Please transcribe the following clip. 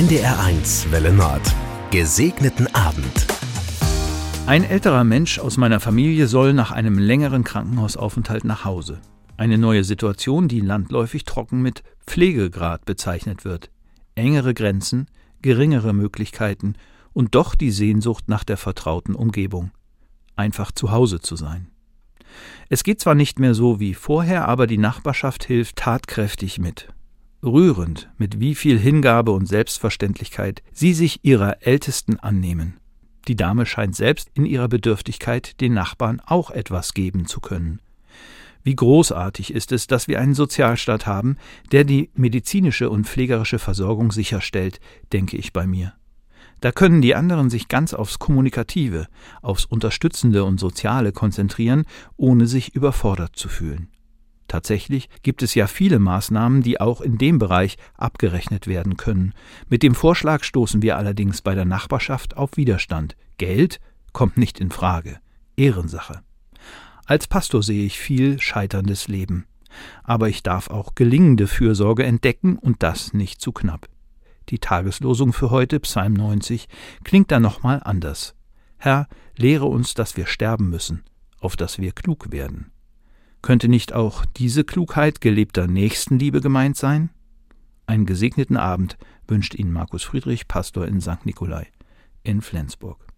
NDR1 Welle Nord. Gesegneten Abend. Ein älterer Mensch aus meiner Familie soll nach einem längeren Krankenhausaufenthalt nach Hause. Eine neue Situation, die landläufig trocken mit Pflegegrad bezeichnet wird. Engere Grenzen, geringere Möglichkeiten und doch die Sehnsucht nach der vertrauten Umgebung. Einfach zu Hause zu sein. Es geht zwar nicht mehr so wie vorher, aber die Nachbarschaft hilft tatkräftig mit. Rührend, mit wie viel Hingabe und Selbstverständlichkeit sie sich ihrer Ältesten annehmen. Die Dame scheint selbst in ihrer Bedürftigkeit den Nachbarn auch etwas geben zu können. Wie großartig ist es, dass wir einen Sozialstaat haben, der die medizinische und pflegerische Versorgung sicherstellt, denke ich bei mir. Da können die anderen sich ganz aufs Kommunikative, aufs Unterstützende und Soziale konzentrieren, ohne sich überfordert zu fühlen. Tatsächlich gibt es ja viele Maßnahmen, die auch in dem Bereich abgerechnet werden können. Mit dem Vorschlag stoßen wir allerdings bei der Nachbarschaft auf Widerstand. Geld kommt nicht in Frage. Ehrensache. Als Pastor sehe ich viel scheiterndes Leben. Aber ich darf auch gelingende Fürsorge entdecken und das nicht zu knapp. Die Tageslosung für heute, Psalm 90, klingt da nochmal anders. Herr, lehre uns, dass wir sterben müssen, auf dass wir klug werden. Könnte nicht auch diese Klugheit gelebter Nächstenliebe gemeint sein? Einen gesegneten Abend wünscht Ihnen Markus Friedrich, Pastor in St. Nikolai in Flensburg.